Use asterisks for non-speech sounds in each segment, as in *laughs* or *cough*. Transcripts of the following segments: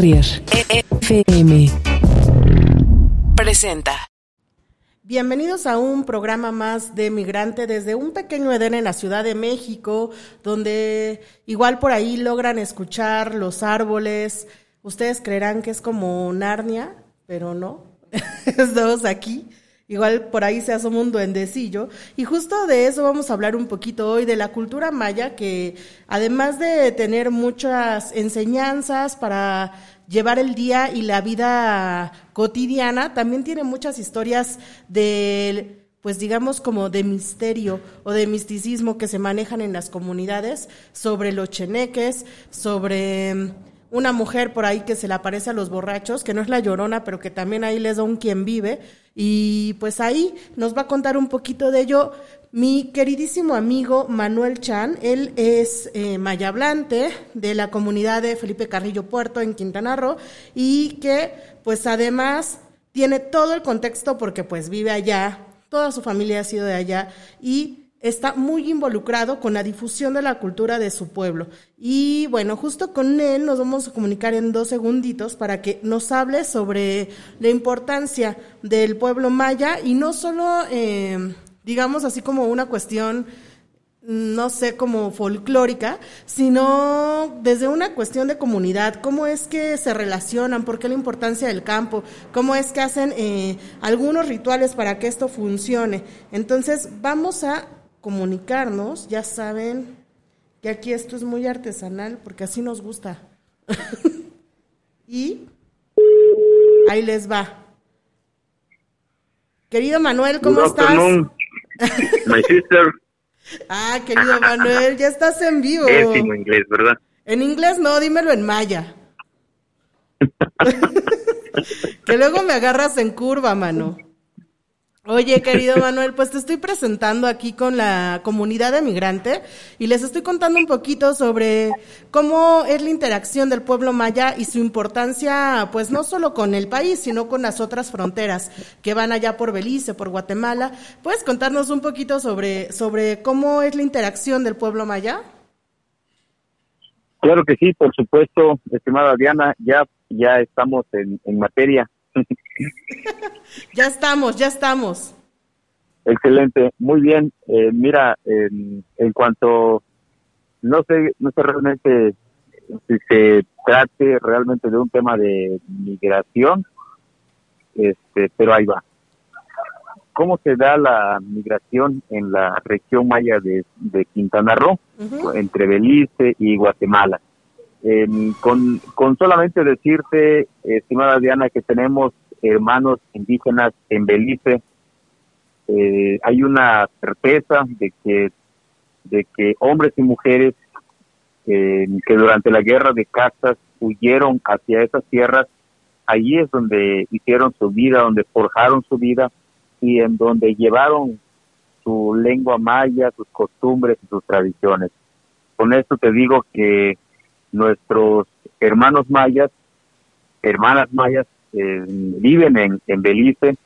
FM presenta. Bienvenidos a un programa más de Migrante desde un pequeño Edén en la Ciudad de México, donde igual por ahí logran escuchar los árboles. Ustedes creerán que es como Narnia, pero no. *laughs* Estamos aquí. Igual por ahí se asoma un duendecillo. Y justo de eso vamos a hablar un poquito hoy, de la cultura maya, que además de tener muchas enseñanzas para llevar el día y la vida cotidiana, también tiene muchas historias de, pues digamos como de misterio o de misticismo que se manejan en las comunidades sobre los cheneques, sobre una mujer por ahí que se le aparece a los borrachos, que no es la llorona, pero que también ahí les da un quien vive. Y pues ahí nos va a contar un poquito de ello mi queridísimo amigo Manuel Chan. Él es eh, mayablante de la comunidad de Felipe Carrillo Puerto en Quintana Roo y que pues además tiene todo el contexto porque pues vive allá, toda su familia ha sido de allá y está muy involucrado con la difusión de la cultura de su pueblo. Y bueno, justo con él nos vamos a comunicar en dos segunditos para que nos hable sobre la importancia del pueblo maya y no solo, eh, digamos así como una cuestión no sé, como folclórica, sino desde una cuestión de comunidad, cómo es que se relacionan, por qué la importancia del campo, cómo es que hacen eh, algunos rituales para que esto funcione. Entonces, vamos a comunicarnos, ya saben que aquí esto es muy artesanal porque así nos gusta. *laughs* y ahí les va. Querido Manuel, ¿cómo estás? *laughs* My sister. ah, querido Manuel, ya estás en vivo. Es en inglés, ¿verdad? En inglés no, dímelo en maya. *laughs* que luego me agarras en curva, mano. Oye, querido Manuel, pues te estoy presentando aquí con la comunidad de migrante y les estoy contando un poquito sobre cómo es la interacción del pueblo maya y su importancia, pues no solo con el país, sino con las otras fronteras que van allá por Belice, por Guatemala. ¿Puedes contarnos un poquito sobre, sobre cómo es la interacción del pueblo maya? Claro que sí, por supuesto, estimada Diana, ya, ya estamos en, en materia. *laughs* ya estamos, ya estamos. Excelente, muy bien. Eh, mira, en, cuanto, no sé, no sé realmente si se trate realmente de un tema de migración, este, pero ahí va. ¿Cómo se da la migración en la región maya de, Quintana Roo, entre Belice y Guatemala? Con, con solamente decirte, estimada Diana, que tenemos hermanos indígenas en Belice, eh, hay una certeza de que, de que hombres y mujeres eh, que durante la guerra de castas huyeron hacia esas tierras, allí es donde hicieron su vida, donde forjaron su vida y en donde llevaron su lengua maya, sus costumbres y sus tradiciones. Con esto te digo que nuestros hermanos mayas, hermanas mayas, eh, viven en, en Belice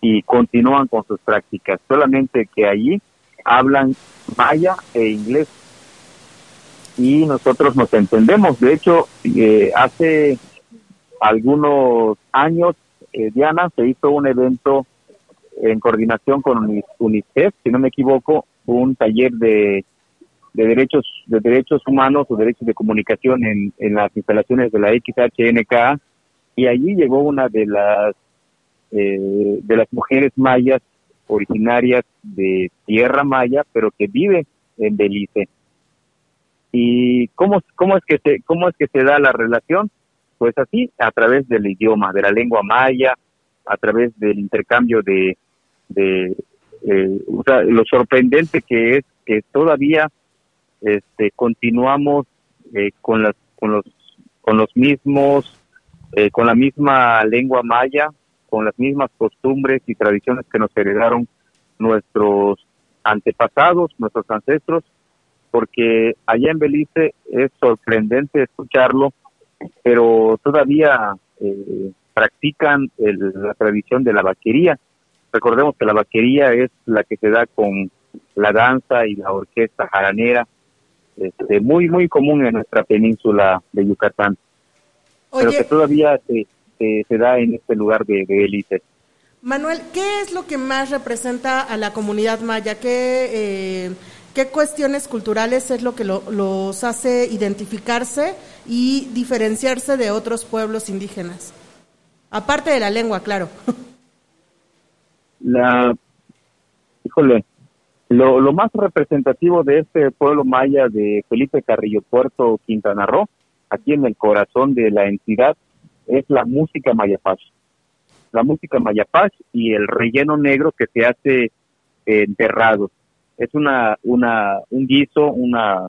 y continúan con sus prácticas, solamente que allí hablan maya e inglés y nosotros nos entendemos. De hecho, eh, hace algunos años, eh, Diana, se hizo un evento en coordinación con UNICEF, si no me equivoco, un taller de, de derechos de derechos humanos o derechos de comunicación en, en las instalaciones de la XHNK y allí llegó una de las eh, de las mujeres mayas originarias de Tierra Maya, pero que vive en Belice. ¿Y cómo, cómo, es que se, cómo es que se da la relación? Pues así, a través del idioma, de la lengua maya, a través del intercambio de, de eh, lo sorprendente que es que todavía este, continuamos eh, con, las, con, los, con los mismos eh, con la misma lengua maya, con las mismas costumbres y tradiciones que nos heredaron nuestros antepasados, nuestros ancestros, porque allá en Belice es sorprendente escucharlo, pero todavía eh, practican la tradición de la vaquería. Recordemos que la vaquería es la que se da con la danza y la orquesta jaranera, este, muy, muy común en nuestra península de Yucatán. pero que todavía se, se, da en este lugar de, de élite. Manuel, ¿qué es lo que más representa a la comunidad maya? ¿Qué, eh, qué cuestiones culturales es lo que los hace identificarse y diferenciarse de otros pueblos indígenas? Aparte de la lengua, claro. La, híjole, lo, lo más representativo de este pueblo maya de Felipe Carrillo Puerto, Quintana Roo, aquí en el corazón de la entidad, es la música mayapaz la música mayapaz y el relleno negro que se hace enterrado. Es una, una, un guiso, una,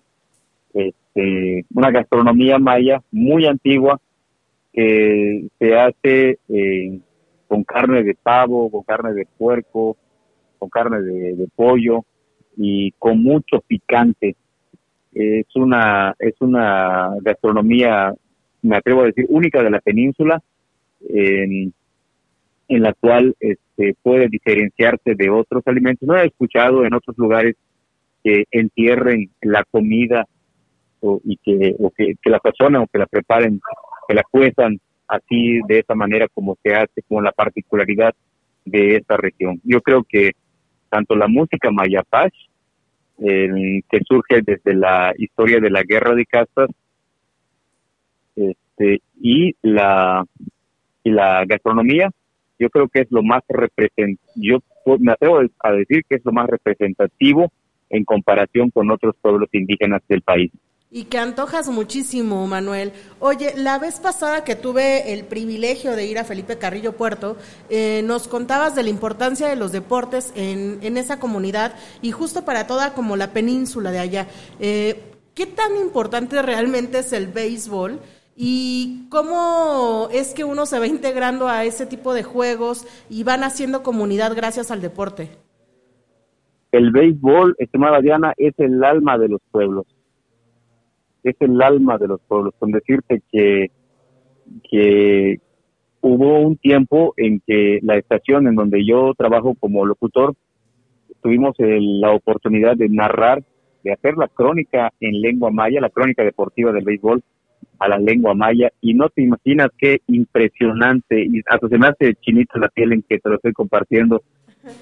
este, una gastronomía maya muy antigua que se hace eh, con carne de pavo, con carne de puerco, con carne de, pollo y con mucho picante. Es una, es una gastronomía, me atrevo a decir, única de la península en la cual este, puede diferenciarse de otros alimentos. No he escuchado en otros lugares que entierren la comida o, y que, o que, la persona o que la preparen, que la cuezan así de esa manera como se hace, como la particularidad de esta región. Yo creo que tanto la música mayapach, que surge desde la historia de la guerra de castas, este, y la y la gastronomía yo creo que es lo más representativo, yo me atrevo a decir que es lo más representativo en comparación con otros pueblos indígenas del país. Y que antojas muchísimo, Manuel. Oye, la vez pasada que tuve el privilegio de ir a Felipe Carrillo Puerto, eh, nos contabas de la importancia de los deportes en, en, esa comunidad y justo para toda como la península de allá. Eh, ¿Qué tan importante realmente es el béisbol? ¿Y cómo es que uno se va integrando a ese tipo de juegos y van haciendo comunidad gracias al deporte? El béisbol, estimada Diana, es el alma de los pueblos. Es el alma de los pueblos. Con decirte que, que hubo un tiempo en que la estación en donde yo trabajo como locutor, tuvimos la oportunidad de narrar, de hacer la crónica en lengua maya, la crónica deportiva del béisbol, a la lengua maya y no te imaginas qué impresionante y hasta se me hace chinito la piel en que te lo estoy compartiendo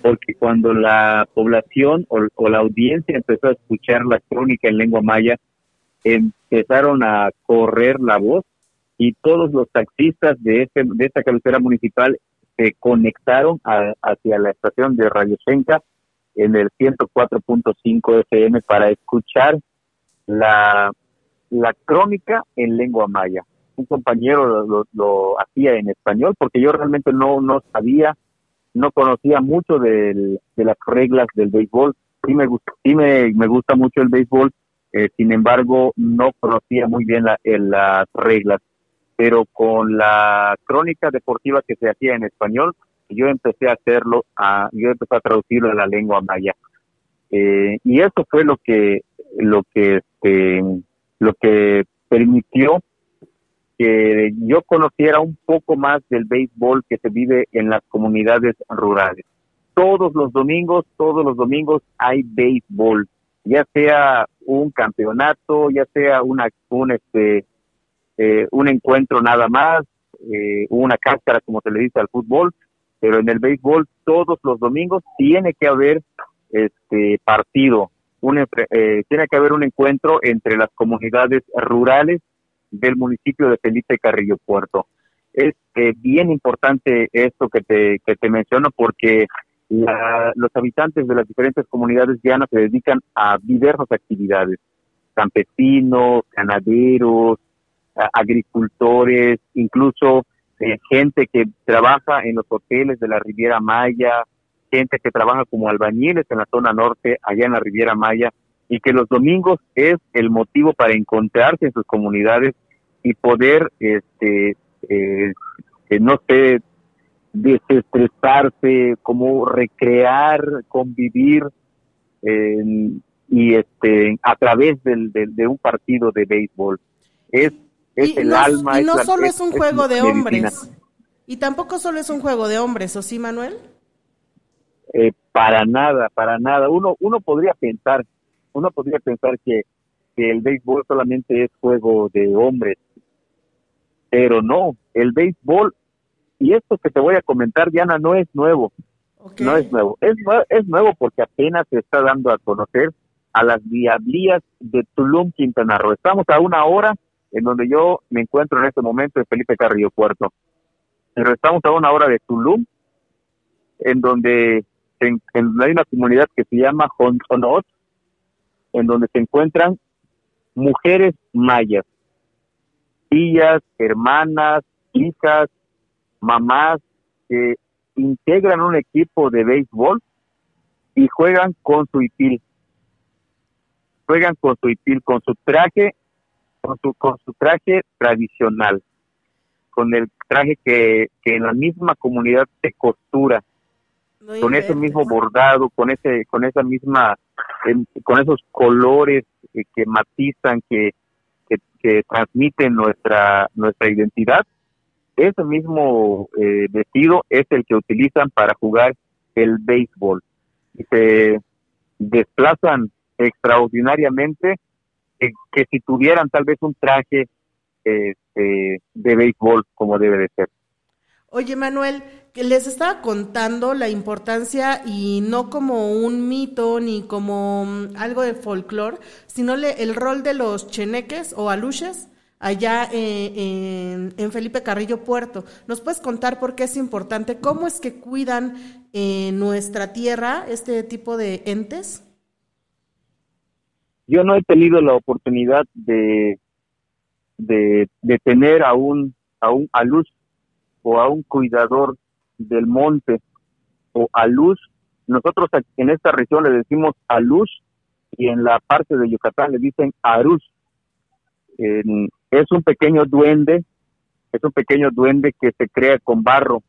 porque cuando la población o, la audiencia empezó a escuchar la crónica en lengua maya empezaron a correr la voz y todos los taxistas de este de esta cabecera municipal se conectaron hacia la estación de Radio Senca en el 104.5 FM para escuchar la la crónica en lengua maya. Un compañero lo, hacía en español porque yo realmente no, no sabía, no conocía mucho de las reglas del béisbol. Sí me, gusta, sí me, me gusta mucho el béisbol, eh, sin embargo no conocía muy bien la, las reglas. Pero con la crónica deportiva que se hacía en español, yo empecé a hacerlo, a, yo empecé a traducirlo a la lengua maya. Eh, y eso fue lo que, lo que este, lo que permitió que yo conociera un poco más del béisbol que se vive en las comunidades rurales. Todos los domingos, todos los domingos hay béisbol, ya sea un campeonato, ya sea una, un, este, eh, un encuentro nada más, eh, una cáscara como se le dice al fútbol, pero en el béisbol todos los domingos tiene que haber este partido, eh, tiene que haber un encuentro entre las comunidades rurales del municipio de Felipe Carrillo Puerto. Es eh, bien importante esto que te, que te menciono porque los habitantes de las diferentes comunidades llanas se dedican a diversas actividades, campesinos, ganaderos, agricultores, incluso eh, gente que trabaja en los hoteles de la Riviera Maya, gente que trabaja como albañiles en la zona norte, allá en la Riviera Maya, y que los domingos es el motivo para encontrarse en sus comunidades y poder, este, eh, no sé, desestresarse, como recrear, convivir y este a través del, de un partido de béisbol. Es, es el alma. Y no solo es, un juego de hombres. Y tampoco solo es un juego de hombres, ¿o sí, Manuel? Eh, para nada, para nada. Uno, uno podría pensar, uno podría pensar que, que el béisbol solamente es juego de hombres, pero no, el béisbol, y esto que te voy a comentar, Diana, no es nuevo, no es nuevo, es, es nuevo porque apenas se está dando a conocer a las diablías de Tulum, Quintana Roo. Estamos a una hora en donde yo me encuentro en este momento en Felipe Carrillo Puerto, pero estamos a una hora de Tulum, en donde en, hay una comunidad que se llama Hontonot, en donde se encuentran mujeres mayas, tías, hermanas, hijas, mamás que integran un equipo de béisbol y juegan con su ipil. Juegan con su ipil, con su traje, con su, con su traje tradicional, con el traje que, que en la misma comunidad se costura, con ese mismo bordado, con ese, con esa misma, con esos colores que matizan, que, que, transmiten nuestra, nuestra identidad, ese mismo eh, vestido es el que utilizan para jugar el béisbol. Y se desplazan extraordinariamente eh, que si tuvieran tal vez un traje este, de béisbol como debe de ser. Oye, Manuel, que les estaba contando la importancia y no como un mito ni como mm, algo de folclore, sino el rol de los cheneques o aluches allá eh, en, Felipe Carrillo Puerto. ¿Nos puedes contar por qué es importante? ¿Cómo es que cuidan en nuestra tierra este tipo de entes? Yo no he tenido la oportunidad de, de, tener a un, a un aluz o a un cuidador del monte o a luz. Nosotros en esta región le decimos a luz y en la parte de Yucatán le dicen aruz. Es un pequeño duende, es un pequeño duende que se crea con barro.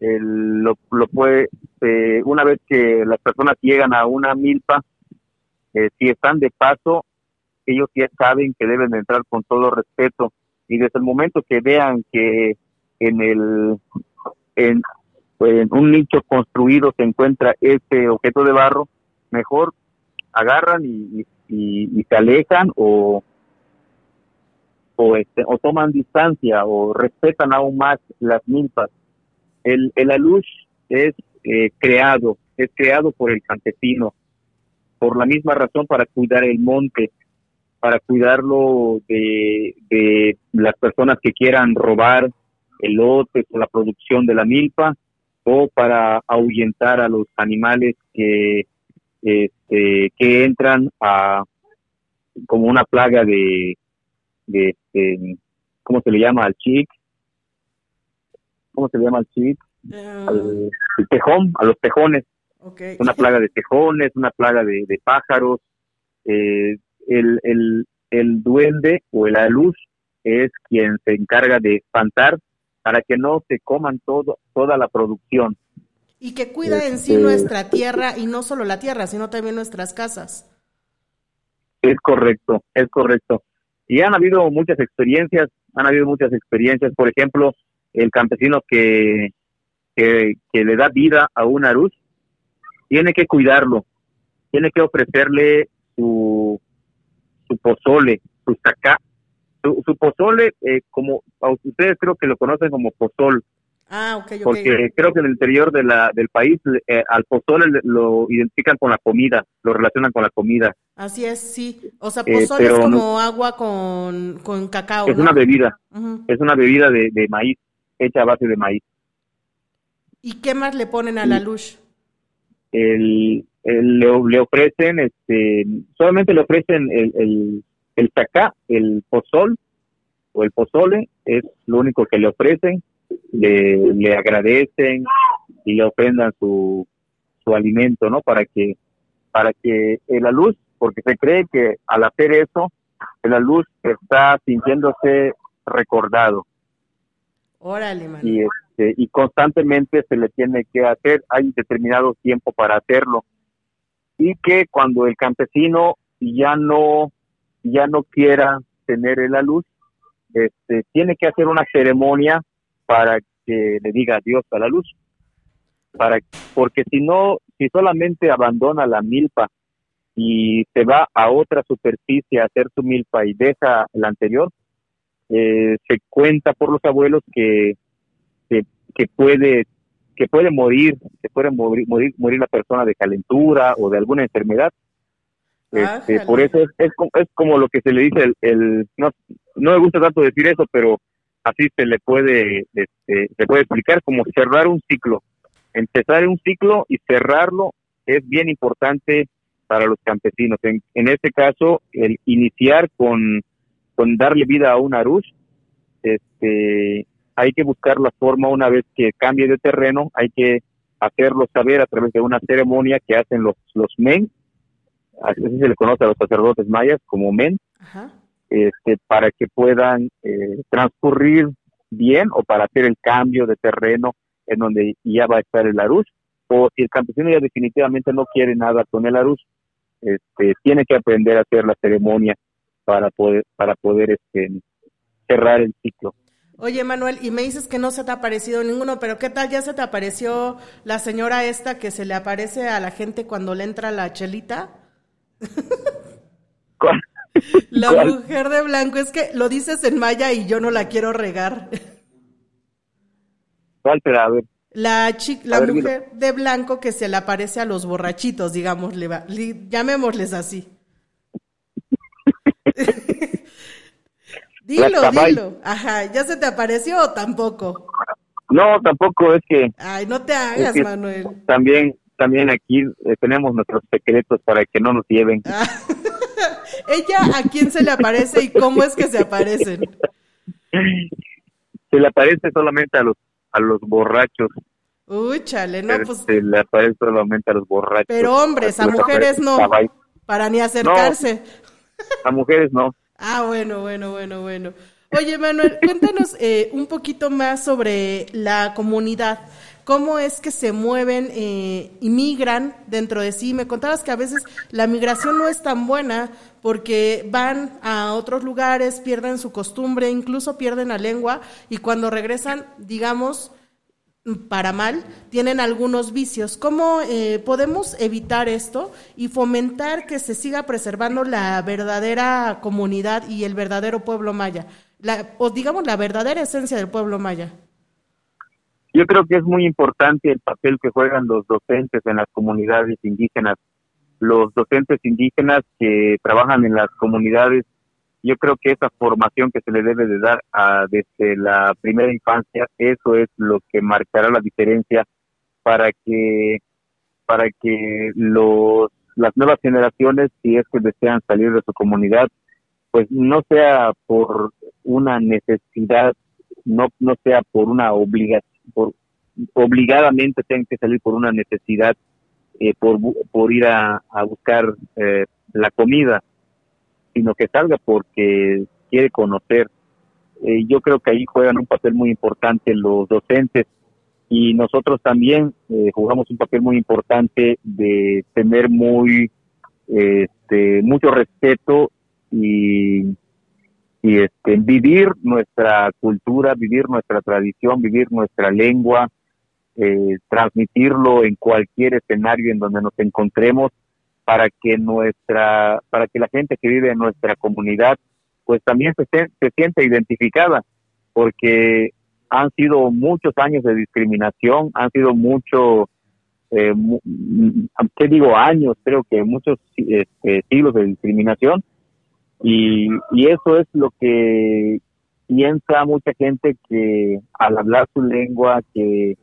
lo, lo, puede, eh, una vez que las personas llegan a una milpa, eh, si están de paso, ellos ya saben que deben entrar con todo respeto y desde el momento que vean que en el en, un nicho construido se encuentra este objeto de barro, mejor agarran y, y, se alejan o o, este, o toman distancia o respetan aún más las milpas. El, el alush es eh, creado, es creado por el campesino, por la misma razón para cuidar el monte, para cuidarlo de, de las personas que quieran robar elotes o la producción de la milpa o para ahuyentar a los animales que este, que entran a como una plaga de, de este, ¿cómo se le llama al chic? ¿Cómo se le llama al chic? Ah. al, tejón, a los tejones. Una plaga de tejones, una plaga de, pájaros. Eh, el, el, el duende o el aluz es quien se encarga de espantar para que no se coman todo, toda la producción. Y que cuida en sí este, nuestra tierra y no solo la tierra, sino también nuestras casas. Es correcto, es correcto. Y han habido muchas experiencias, han habido muchas experiencias. Por ejemplo, el campesino que, que, le da vida a un aruz, tiene que cuidarlo, tiene que ofrecerle su, su pozole, su sacá, su, pozole, eh, como ustedes creo que lo conocen como pozol. Ah, Porque creo que en el interior de la, del país eh, al pozole lo identifican con la comida, lo relacionan con la comida. Así es, sí. O sea, eh, pozole es como agua con, con cacao. Es una bebida, es una bebida de, de, maíz, hecha a base de maíz. ¿Y qué más le ponen a la luz? El, le, ofrecen, este, solamente le ofrecen el, el el tacá, el pozol o el pozole es lo único que le ofrecen, le, le agradecen y le ofrendan su, su alimento, ¿no? Para que, para que la luz, porque se cree que al hacer eso, la luz está sintiéndose recordado. Órale, Y, este, y constantemente se le tiene que hacer, hay determinado tiempo para hacerlo. Y que cuando el campesino ya no ya no quiera tener la luz, este, tiene que hacer una ceremonia para que le diga adiós a la luz. Para, porque si no, si solamente abandona la milpa y se va a otra superficie a hacer su milpa y deja la anterior, eh, se cuenta por los abuelos que, que, puede que puede morir, que puede morir, morir, morir la persona de calentura o de alguna enfermedad. Este, por eso es, es, es, como lo que se le dice el, no, no me gusta tanto decir eso, pero así se le puede este, se puede explicar como cerrar un ciclo. Empezar un ciclo y cerrarlo es bien importante para los campesinos. En, este caso, el iniciar con darle vida a un arush, este, hay que buscar la forma una vez que cambie de terreno, hay que hacerlo saber a través de una ceremonia que hacen los, los men, así se le conoce a los sacerdotes mayas como men, Este, para que puedan eh, transcurrir bien o para hacer el cambio de terreno en donde ya va a estar el arush, o si el campesino ya definitivamente no quiere nada con el arush, este, tiene que aprender a hacer la ceremonia para poder, para poder este, cerrar el ciclo. Oye, Manuel, y me dices que no se te ha aparecido ninguno, pero ¿qué tal ya se te apareció la señora esta que se le aparece a la gente cuando le entra la chelita? *laughs* ¿Cuál? La mujer de blanco, es que lo dices en maya y yo no la quiero regar. ¿Cuál será? A ver. La, la mujer de blanco que se le aparece a los borrachitos, digamos, llamémosles así. *laughs* dilo, dilo. Ajá, ¿ya se te apareció o tampoco? No, tampoco, es que... Ay, no te hagas, Manuel. También, también aquí eh, tenemos nuestros secretos para que no nos lleven. Ah. *laughs* *laughs* ¿Ella a quién se le aparece y cómo es que se aparecen? Se le aparece solamente a los, a los borrachos. Uy, chale, no, pues... Se le aparece solamente a los borrachos. Pero hombres, a mujeres no, para ni acercarse. A mujeres no. Ah, bueno, bueno, bueno, bueno. Oye, Manuel, cuéntanos eh, un poquito más sobre la comunidad. ¿Cómo es que se mueven eh, y migran dentro de sí? Me contabas que a veces la migración no es tan buena porque van a otros lugares, pierden su costumbre, incluso pierden la lengua y cuando regresan, digamos, para mal, tienen algunos vicios. ¿Cómo eh, podemos evitar esto y fomentar que se siga preservando la verdadera comunidad y el verdadero pueblo maya? La, o digamos la verdadera esencia del pueblo maya. Yo creo que es muy importante el papel que juegan los docentes en las comunidades indígenas. Los docentes indígenas que trabajan en las comunidades yo creo que esa formación que se le debe de dar a, desde la primera infancia, eso es lo que marcará la diferencia para que para que los las nuevas generaciones, si es que desean salir de su comunidad, pues no sea por una necesidad, no no sea por una obligación, por obligadamente tengan que salir por una necesidad, eh, por, por ir a, a buscar eh, la comida, sino que salga porque quiere conocer. Eh, yo creo que ahí juegan un papel muy importante los docentes y nosotros también eh, jugamos un papel muy importante de tener muy este, mucho respeto y, y este, vivir nuestra cultura, vivir nuestra tradición, vivir nuestra lengua, eh, transmitirlo en cualquier escenario en donde nos encontremos para que nuestra, para que la gente que vive en nuestra comunidad, pues también se, se siente identificada, porque han sido muchos años de discriminación, han sido muchos, eh, ¿qué digo? Años, creo que muchos este, siglos de discriminación, y, y eso es lo que piensa mucha gente que al hablar su lengua, que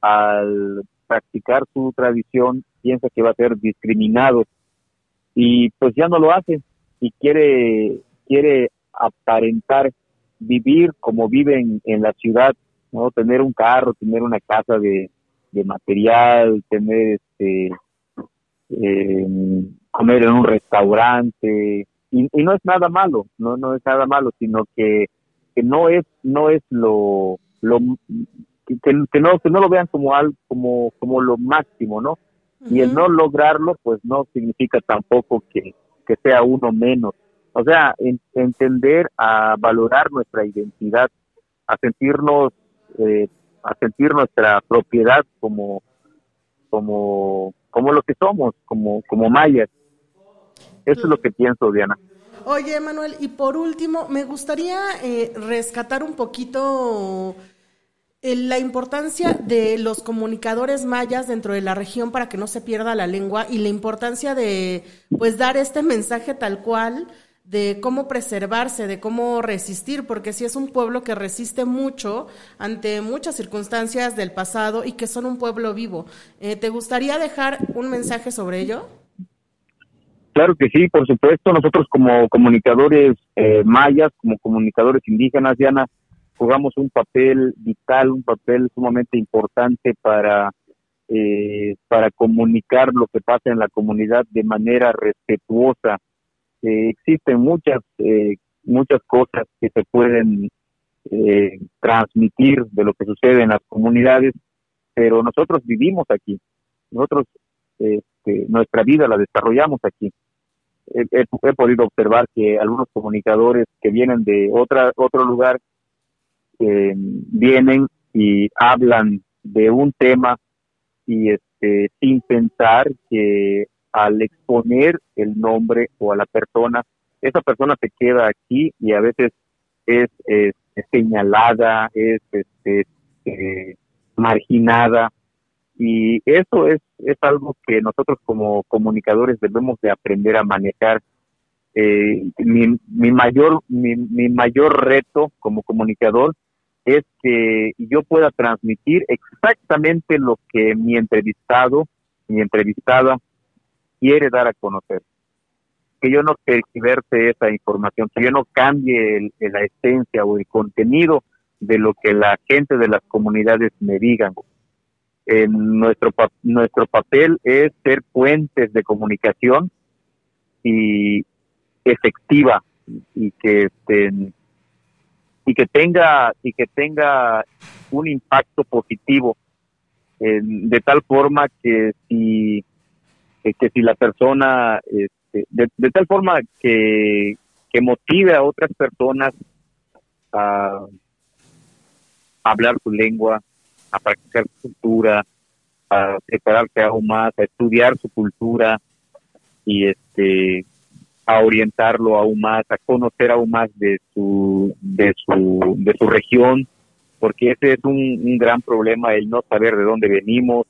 al practicar su tradición, piensa que va a ser discriminado. Y pues ya no lo hace y quiere quiere aparentar vivir como viven en la ciudad, no tener un carro, tener una casa de, material, tener este em, comer en un restaurante y, no es nada malo, no no es nada malo, sino que, que no es no es lo lo que, no que no lo vean como algo como como lo máximo, ¿no? Y el no lograrlo, pues no significa tampoco que, sea uno menos. O sea, entender a valorar nuestra identidad, a sentirnos, eh, a sentir nuestra propiedad como, como, como lo que somos, como, como mayas. Eso es lo que pienso, Diana. Oye, Manuel, y por último, me gustaría eh, rescatar un poquito eh, la importancia de los comunicadores mayas dentro de la región para que no se pierda la lengua y la importancia de pues dar este mensaje tal cual de cómo preservarse, de cómo resistir, porque si es un pueblo que resiste mucho ante muchas circunstancias del pasado y que son un pueblo vivo. Eh, ¿Te gustaría dejar un mensaje sobre ello? Claro que sí, por supuesto. Nosotros como comunicadores eh, mayas, como comunicadores indígenas, Diana, jugamos un papel vital, un papel sumamente importante para, eh, para comunicar lo que pasa en la comunidad de manera respetuosa. Eh, existen muchas, muchas cosas que se pueden transmitir de lo que sucede en las comunidades, pero nosotros vivimos aquí. Nosotros este, nuestra vida la desarrollamos aquí. He, podido observar que algunos comunicadores que vienen de otra, otro lugar eh, vienen y hablan de un tema y este, sin pensar que al exponer el nombre o a la persona, esa persona se queda aquí y a veces es, señalada, es este, eh, marginada y eso es, es algo que nosotros como comunicadores debemos de aprender a manejar. Eh, mi, mi, mayor, mi, mi mayor reto como comunicador es que yo pueda transmitir exactamente lo que mi entrevistado, mi entrevistada quiere dar a conocer. Que yo no tergiverse esa información, que yo no cambie la esencia o el contenido de lo que la gente de las comunidades me digan nuestro, nuestro papel es ser puentes de comunicación y efectiva y que este, y que tenga y que tenga un impacto positivo de tal forma que si que, si la persona este, de, tal forma que, que motive a otras personas a hablar su lengua a practicar su cultura, a prepararse aún más, a estudiar su cultura y este a orientarlo aún más, a conocer aún más de su de su de su región, porque ese es un, gran problema el no saber de dónde venimos,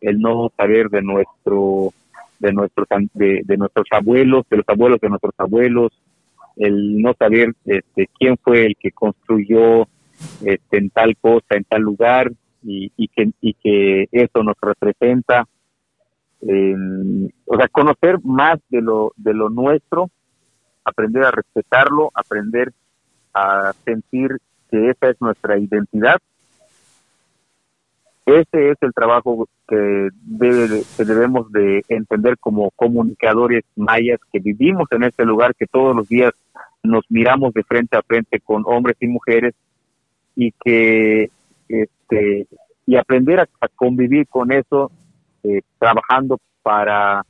el no saber de nuestro de nuestros de, de nuestros abuelos, de los abuelos de nuestros abuelos, el no saber este quién fue el que construyó este, en tal cosa, en tal lugar, y, que, y que eso nos representa. o sea, conocer más de lo, de lo nuestro, aprender a respetarlo, aprender a sentir que esa es nuestra identidad. Ese es el trabajo que, debe, que debemos de entender como comunicadores mayas que vivimos en este lugar, que todos los días nos miramos de frente a frente con hombres y mujeres y que este, y aprender a, convivir con eso, eh, trabajando para,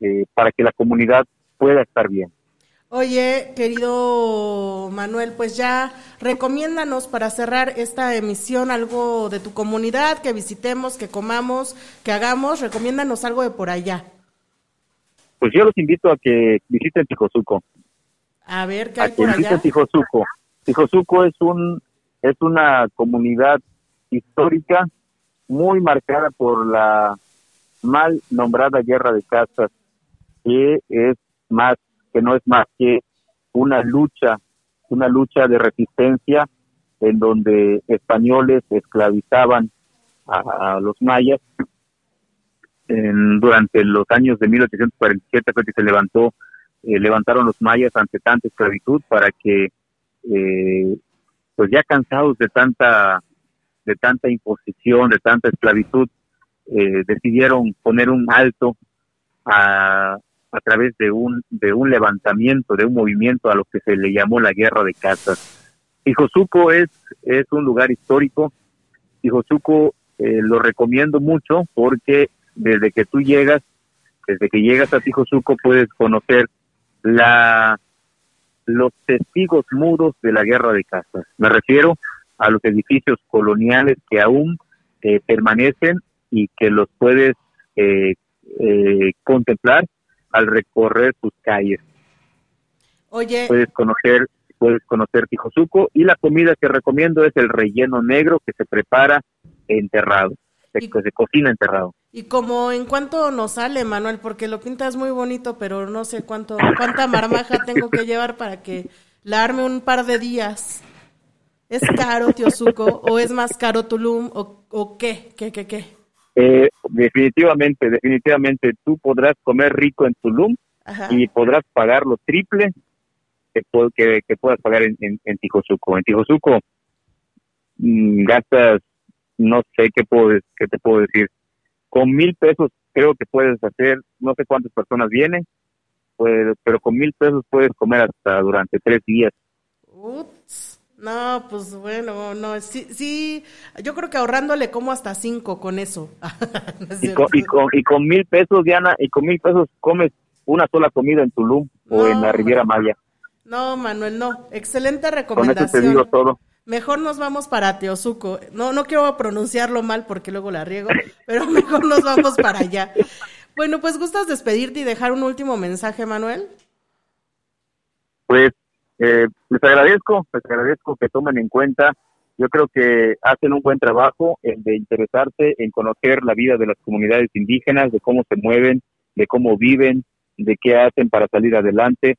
eh, para que la comunidad pueda estar bien. Oye, querido Manuel, pues ya recomiéndanos para cerrar esta emisión algo de tu comunidad, que visitemos, que comamos, que hagamos, recomiéndanos algo de por allá. Pues yo los invito a que visiten Tijosuco. A ver, ¿qué hay por allá? Visiten Tijosuco. Tijosuco es un es una comunidad histórica muy marcada por la mal nombrada guerra de castas, que es más, que no es más que una lucha, una lucha de resistencia en donde españoles esclavizaban a, los mayas. durante los años de 1847 fue que se levantó, eh, levantaron los mayas ante tanta esclavitud para que eh, pues ya cansados de tanta de tanta imposición, de tanta esclavitud, eh, decidieron poner un alto a, a través de un de un levantamiento, de un movimiento a lo que se le llamó la guerra de casas. Tijosuco es es un lugar histórico. Tijosuco eh, lo recomiendo mucho porque desde que tú llegas, desde que llegas a Tijosuco puedes conocer la los testigos mudos de la guerra de casas. Me refiero a los edificios coloniales que aún eh, permanecen y que los puedes eh, eh, contemplar al recorrer sus calles. Oye. Puedes conocer, puedes conocer Tijosuco y la comida que recomiendo es el relleno negro que se prepara enterrado, se, se cocina enterrado. Y como en cuánto nos sale, Manuel, porque lo pintas muy bonito, pero no sé cuánto, cuánta marmaja tengo que llevar para que la arme un par de días. ¿Es caro Tiosuco o es más caro Tulum o, o qué? ¿Qué, qué, qué? Eh, definitivamente, definitivamente tú podrás comer rico en Tulum y podrás pagar lo triple que, que, que puedas pagar en, en, en Tijosuco. En Tijosuco mmm, gastas, no sé qué, puedo, qué te puedo decir, con mil pesos creo que puedes hacer, no sé cuántas personas vienen, pues, pero con mil pesos puedes comer hasta durante tres días. Ups. No, pues bueno, no, sí, sí, yo creo que ahorrándole como hasta cinco con eso. *laughs* no y, con, y, con, y, con, mil pesos, Diana, y con mil pesos comes una sola comida en Tulum no, o en la Riviera Maya. No, Manuel, no, excelente recomendación. Con eso te digo todo. Mejor nos vamos para Teosuco. No, no quiero pronunciarlo mal porque luego la riego, pero *laughs* mejor nos vamos para allá. Bueno, pues gustas despedirte y dejar un último mensaje, Manuel. Pues eh, les agradezco, les agradezco que tomen en cuenta. Yo creo que hacen un buen trabajo en de interesarse en conocer la vida de las comunidades indígenas, de cómo se mueven, de cómo viven, de qué hacen para salir adelante.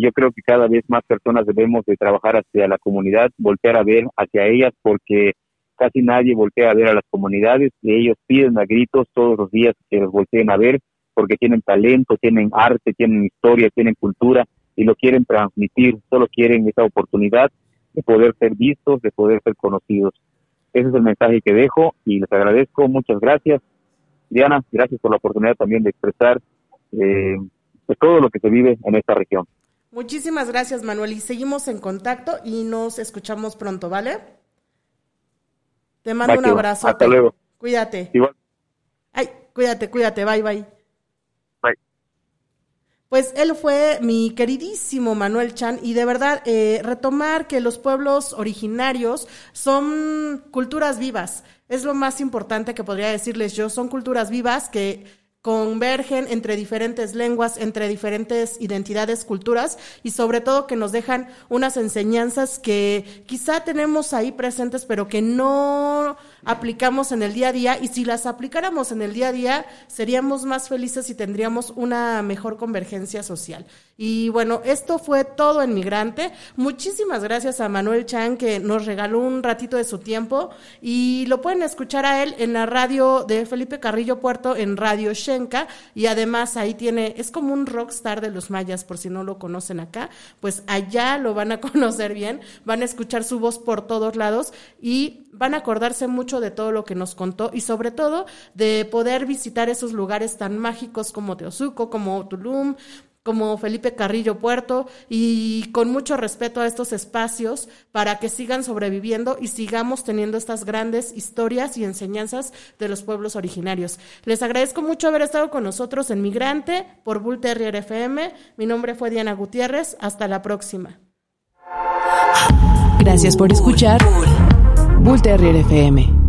Yo creo que cada vez más personas debemos de trabajar hacia la comunidad, voltear a ver hacia ellas, porque casi nadie voltea a ver a las comunidades y ellos piden a gritos todos los días que los volteen a ver, porque tienen talento, tienen arte, tienen historia, tienen cultura y lo quieren transmitir, solo quieren esa oportunidad de poder ser vistos, de poder ser conocidos. Ese es el mensaje que dejo y les agradezco, muchas gracias. Diana, gracias por la oportunidad también de expresar eh, pues todo lo que se vive en esta región. Muchísimas gracias, Manuel, y seguimos en contacto y nos escuchamos pronto, ¿vale? Te mando un abrazo. Hasta luego. Cuídate. Igual. Ay, cuídate, cuídate. Bye, bye. Pues él fue mi queridísimo Manuel Chan y de verdad eh, retomar que los pueblos originarios son culturas vivas. Es lo más importante que podría decirles yo. Son culturas vivas que convergen entre diferentes lenguas, entre diferentes identidades, culturas y sobre todo que nos dejan unas enseñanzas que quizá tenemos ahí presentes pero que no aplicamos en el día a día y si las aplicáramos en el día a día seríamos más felices y tendríamos una mejor convergencia social. Y bueno, esto fue todo en Migrante. Muchísimas gracias a Manuel Chan que nos regaló un ratito de su tiempo y lo pueden escuchar a él en la radio de Felipe Carrillo Puerto en Radio Shenka y además ahí tiene, es como un rockstar de los mayas por si no lo conocen acá, pues allá lo van a *laughs* conocer bien, van a escuchar su voz por todos lados y van a acordarse mucho de todo lo que nos contó y sobre todo de poder visitar esos lugares tan mágicos como Teosuco, como Tulum, como Felipe Carrillo Puerto y con mucho respeto a estos espacios para que sigan sobreviviendo y sigamos teniendo estas grandes historias y enseñanzas de los pueblos originarios. Les agradezco mucho haber estado con nosotros en Migrante por Bull Terrier FM. Mi nombre fue Diana Gutiérrez. Hasta la próxima. Gracias por escuchar Bull Terrier FM.